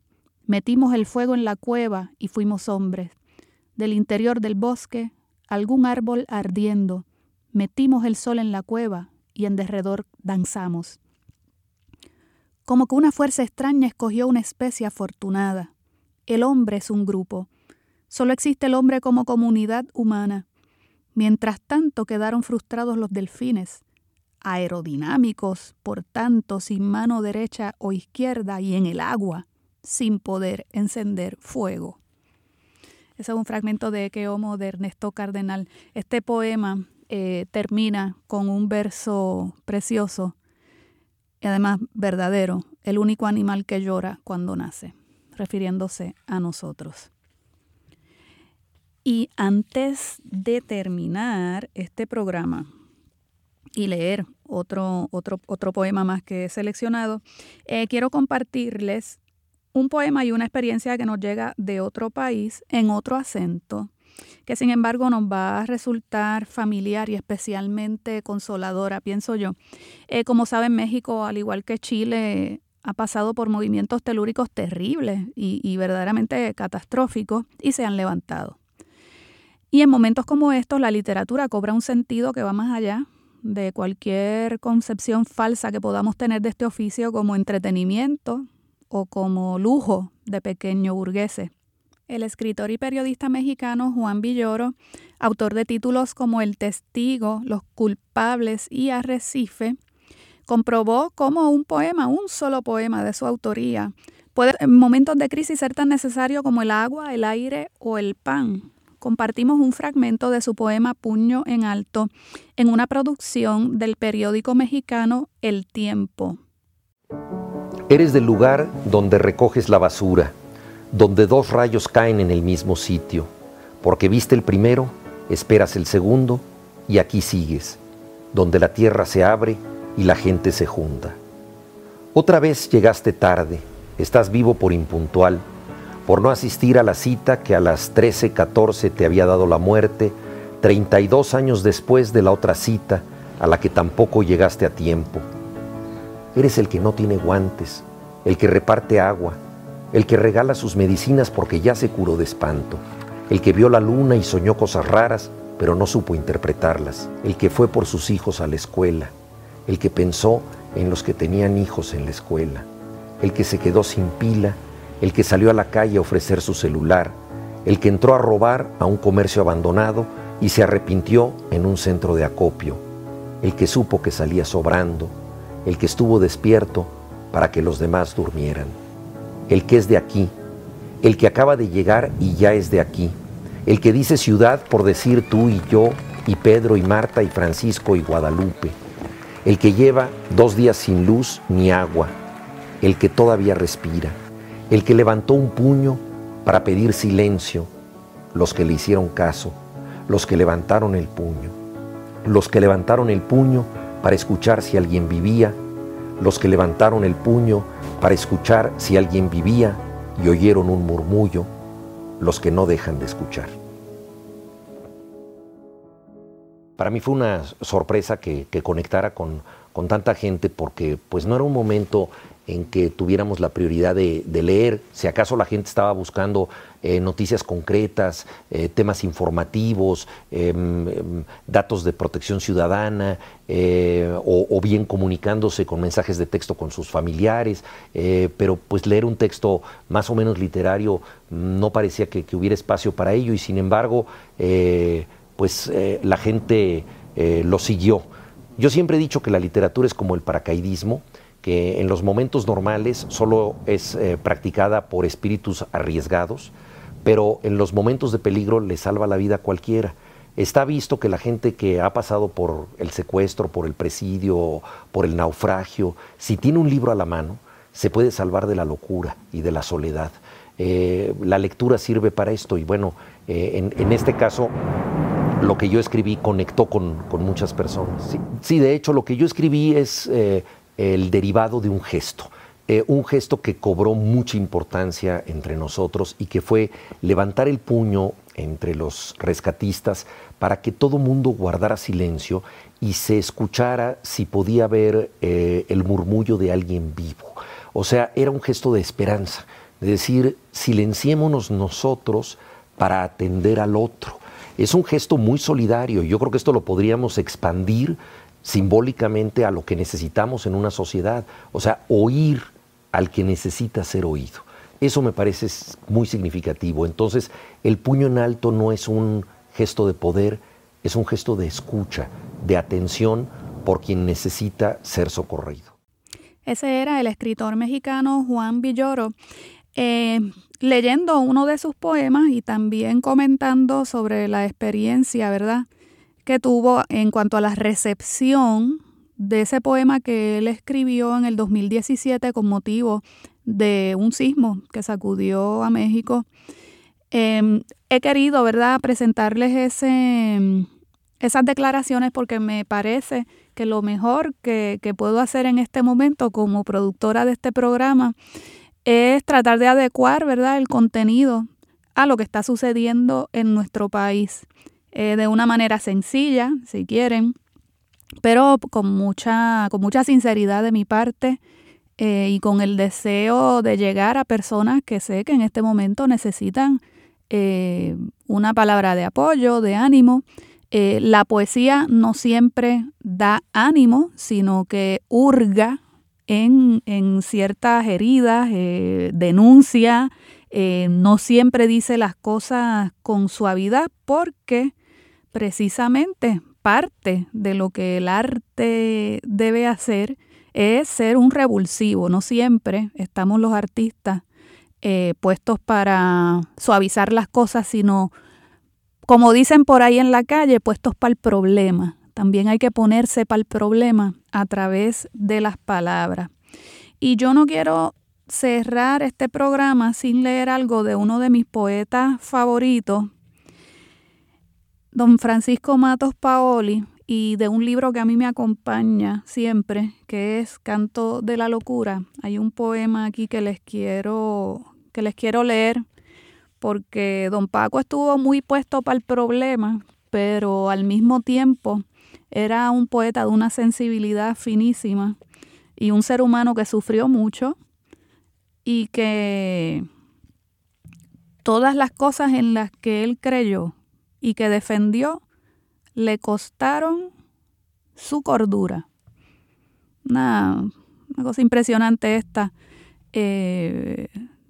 metimos el fuego en la cueva y fuimos hombres. Del interior del bosque, algún árbol ardiendo, metimos el sol en la cueva y en derredor danzamos como que una fuerza extraña escogió una especie afortunada. El hombre es un grupo. Solo existe el hombre como comunidad humana. Mientras tanto quedaron frustrados los delfines, aerodinámicos, por tanto, sin mano derecha o izquierda y en el agua, sin poder encender fuego. Ese es un fragmento de Que Homo de Ernesto Cardenal. Este poema eh, termina con un verso precioso y además verdadero, el único animal que llora cuando nace, refiriéndose a nosotros. Y antes de terminar este programa y leer otro, otro, otro poema más que he seleccionado, eh, quiero compartirles un poema y una experiencia que nos llega de otro país en otro acento, que sin embargo nos va a resultar familiar y especialmente consoladora, pienso yo. Eh, como saben, México, al igual que Chile, ha pasado por movimientos telúricos terribles y verdaderamente catastróficos y se han levantado. Y en momentos como estos, la literatura cobra un sentido que va más allá de cualquier concepción falsa que podamos tener de este oficio como entretenimiento o como lujo de pequeño burgueses. El escritor y periodista mexicano Juan Villoro, autor de títulos como El Testigo, Los Culpables y Arrecife, comprobó cómo un poema, un solo poema de su autoría, puede en momentos de crisis ser tan necesario como el agua, el aire o el pan compartimos un fragmento de su poema Puño en Alto en una producción del periódico mexicano El Tiempo. Eres del lugar donde recoges la basura, donde dos rayos caen en el mismo sitio, porque viste el primero, esperas el segundo y aquí sigues, donde la tierra se abre y la gente se junta. Otra vez llegaste tarde, estás vivo por impuntual, por no asistir a la cita que a las 13:14 te había dado la muerte, 32 años después de la otra cita a la que tampoco llegaste a tiempo. Eres el que no tiene guantes, el que reparte agua, el que regala sus medicinas porque ya se curó de espanto, el que vio la luna y soñó cosas raras, pero no supo interpretarlas, el que fue por sus hijos a la escuela, el que pensó en los que tenían hijos en la escuela, el que se quedó sin pila el que salió a la calle a ofrecer su celular, el que entró a robar a un comercio abandonado y se arrepintió en un centro de acopio, el que supo que salía sobrando, el que estuvo despierto para que los demás durmieran, el que es de aquí, el que acaba de llegar y ya es de aquí, el que dice ciudad por decir tú y yo, y Pedro y Marta y Francisco y Guadalupe, el que lleva dos días sin luz ni agua, el que todavía respira. El que levantó un puño para pedir silencio, los que le hicieron caso, los que levantaron el puño, los que levantaron el puño para escuchar si alguien vivía, los que levantaron el puño para escuchar si alguien vivía y oyeron un murmullo, los que no dejan de escuchar. Para mí fue una sorpresa que, conectara con, con, tanta gente porque pues no era un momento en que tuviéramos la prioridad de, leer, si acaso la gente estaba buscando eh, noticias concretas, eh, temas informativos, em, em, datos de protección ciudadana, eh, o, bien comunicándose con mensajes de texto con sus familiares, pero pues leer un texto más o menos literario no parecía que, hubiera espacio para ello y sin embargo pues la gente lo siguió. Yo siempre he dicho que la literatura es como el paracaidismo, que en los momentos normales solo es practicada por espíritus arriesgados, pero en los momentos de peligro le salva la vida a cualquiera. Está visto que la gente que ha pasado por el secuestro, por el presidio, por el naufragio, si tiene un libro a la mano, se puede salvar de la locura y de la soledad. Eh, la lectura sirve para esto y bueno, eh, en, este caso lo que yo escribí conectó con, muchas personas. Sí. de hecho lo que yo escribí es el derivado de un gesto. Eh, un gesto que cobró mucha importancia entre nosotros y que fue levantar el puño entre los rescatistas para que todo mundo guardara silencio y se escuchara si podía ver eh, el murmullo de alguien vivo. O sea, era un gesto de esperanza, de decir, silenciémonos nosotros para atender al otro. Es un gesto muy solidario. Yo creo que esto lo podríamos expandir simbólicamente a lo que necesitamos en una sociedad, o sea, oír al que necesita ser oído. Eso me parece muy significativo. Entonces, el puño en alto no es un gesto de poder, es un gesto de escucha, de atención por quien necesita ser socorrido. Ese era el escritor mexicano Juan Villoro. eh, leyendo uno de sus poemas y también comentando sobre la experiencia, ¿verdad?, que tuvo en cuanto a la recepción de ese poema que él escribió en el 2017 con motivo de un sismo que sacudió a México. Em, he querido, ¿verdad?, presentarles ese, esas declaraciones porque me parece que lo mejor que, que puedo hacer en este momento como productora de este programa es tratar de adecuar, ¿verdad?, el contenido a lo que está sucediendo en nuestro país eh, de una manera sencilla, si quieren, pero con mucha, con mucha sinceridad de mi parte eh, y con el deseo de llegar a personas que sé que en este momento necesitan eh, una palabra de apoyo, de ánimo. la poesía no siempre da ánimo, sino que hurga en, ciertas heridas, eh, denuncia, eh, no siempre dice las cosas con suavidad porque precisamente parte de lo que el arte debe hacer es ser un revulsivo. No siempre estamos los artistas eh, puestos para suavizar las cosas, sino, como dicen por ahí en la calle, puestos para el problema. También hay que ponerse para el problema a través de las palabras. Y yo no quiero cerrar este programa sin leer algo de uno de mis poetas favoritos, don Francisco Matos Paoli, y de un libro que a mí me acompaña siempre, que es Canto de la Locura. Hay un poema aquí que les quiero, que les quiero leer, porque don Paco estuvo muy puesto para el problema, pero al mismo tiempo era un poeta de una sensibilidad finísima y un ser humano que sufrió mucho y que todas las cosas en las que él creyó y que defendió le costaron su cordura. Una, cosa impresionante esta. Eh,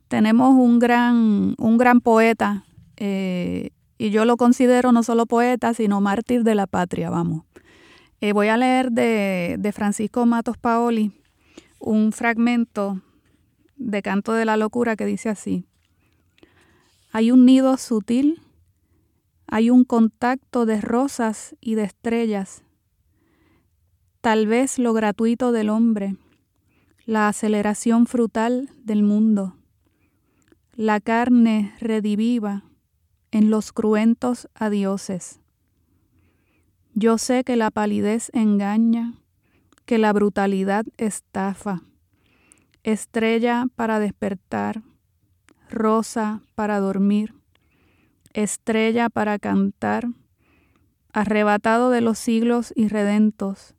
tenemos un gran, un gran poeta eh, y yo lo considero no solo poeta, sino mártir de la patria, vamos. Eh, voy a leer de, de, Francisco Matos Paoli un fragmento de Canto de la Locura que dice así. Hay un nido sutil, hay un contacto de rosas y de estrellas, tal vez lo gratuito del hombre, la aceleración frutal del mundo, la carne rediviva en los cruentos adioses yo sé que la palidez engaña, que la brutalidad estafa. Estrella para despertar, rosa para dormir, estrella para cantar, arrebatado de los siglos irredentos,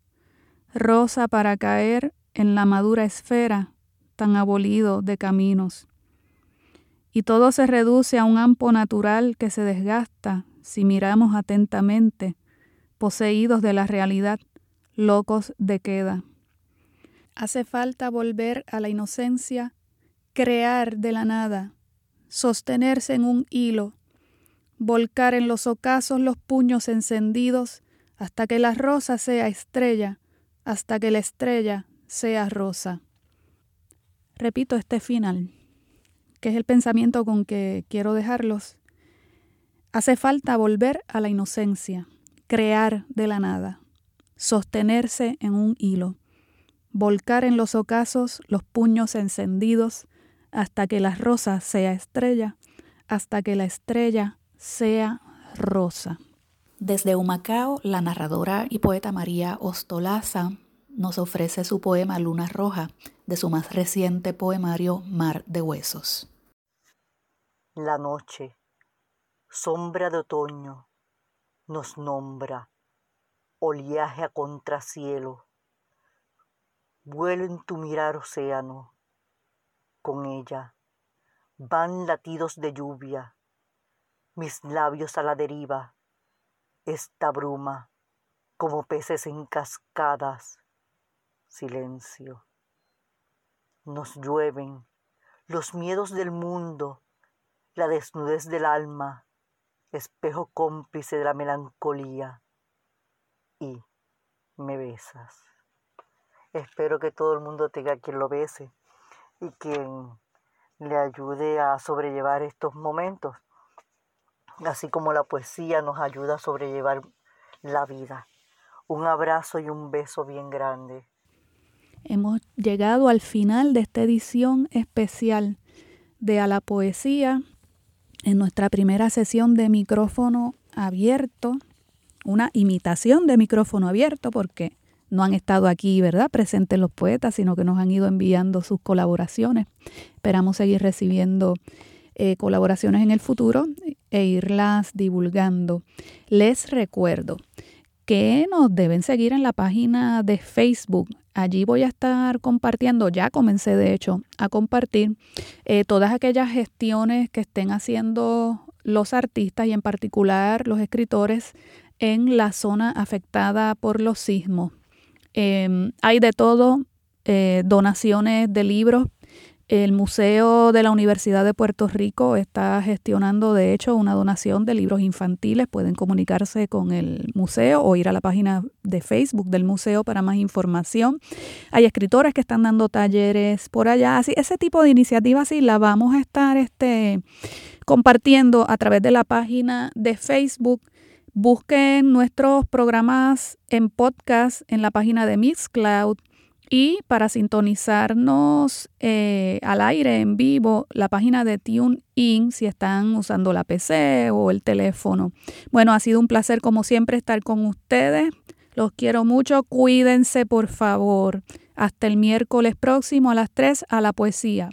rosa para caer en la madura esfera tan abolido de caminos. Y todo se reduce a un ampo natural que se desgasta si miramos atentamente poseídos de la realidad, locos de queda. Hace falta volver a la inocencia, crear de la nada, sostenerse en un hilo, volcar en los ocasos los puños encendidos hasta que la rosa sea estrella, hasta que la estrella sea rosa. Repito este final, que es el pensamiento con que quiero dejarlos. Hace falta volver a la inocencia, crear de la nada, sostenerse en un hilo, volcar en los ocasos los puños encendidos hasta que la rosa sea estrella, hasta que la estrella sea rosa. Desde Humacao, la narradora y poeta María Ostolaza nos ofrece su poema Luna Roja de su más reciente poemario Mar de Huesos. La noche, sombra de otoño, nos nombra, oleaje a contracielo. Vuelo en tu mirar océano, con ella van latidos de lluvia, mis labios a la deriva, esta bruma como peces en cascadas, silencio. Nos llueven los miedos del mundo, la desnudez del alma, espejo cómplice de la melancolía, y me besas. Espero que todo el mundo tenga quien lo bese y quien le ayude a sobrellevar estos momentos, así como la poesía nos ayuda a sobrellevar la vida. Un abrazo y un beso bien grande. Hemos llegado al final de esta edición especial de A la Poesía en nuestra primera sesión de micrófono abierto, una imitación de micrófono abierto porque no han estado aquí, ¿verdad?, presentes los poetas, sino que nos han ido enviando sus colaboraciones. Esperamos seguir recibiendo eh, colaboraciones en el futuro e irlas divulgando. Les recuerdo que nos deben seguir en la página de Facebook. Allí voy a estar compartiendo, ya comencé de hecho a compartir eh, todas aquellas gestiones que estén haciendo los artistas y en particular los escritores en la zona afectada por los sismos. Em, hay de todo, eh, donaciones de libros. El Museo de la Universidad de Puerto Rico está gestionando, de hecho, una donación de libros infantiles. Pueden comunicarse con el museo o ir a la página de Facebook del museo para más información. Hay escritores que están dando talleres por allá. Así, ese tipo de iniciativas sí la vamos a estar este, compartiendo a través de la página de Facebook Busquen nuestros programas en podcast en la página de Mixcloud y para sintonizarnos eh, al aire en vivo, la página de TuneIn si están usando la PC o el teléfono. Bueno, ha sido un placer como siempre estar con ustedes. Los quiero mucho. Cuídense, por favor. Hasta el miércoles próximo a las 3 a la poesía.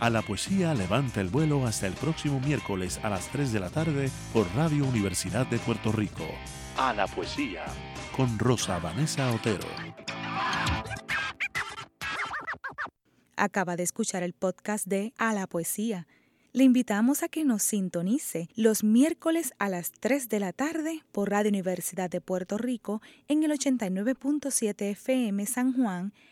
A la poesía levanta el vuelo hasta el próximo miércoles a las 3 de la tarde por Radio Universidad de Puerto Rico. A la poesía con Rosa Vanessa Otero. Acaba de escuchar el podcast de A la poesía. Le invitamos a que nos sintonice los miércoles a las 3 de la tarde por Radio Universidad de Puerto Rico en el 89.7 FM San Juan